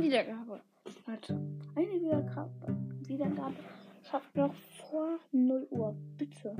Wiedergabe. Warte. eine Wiedergabe, Wiedergabe schafft noch vor 0 Uhr. Bitte.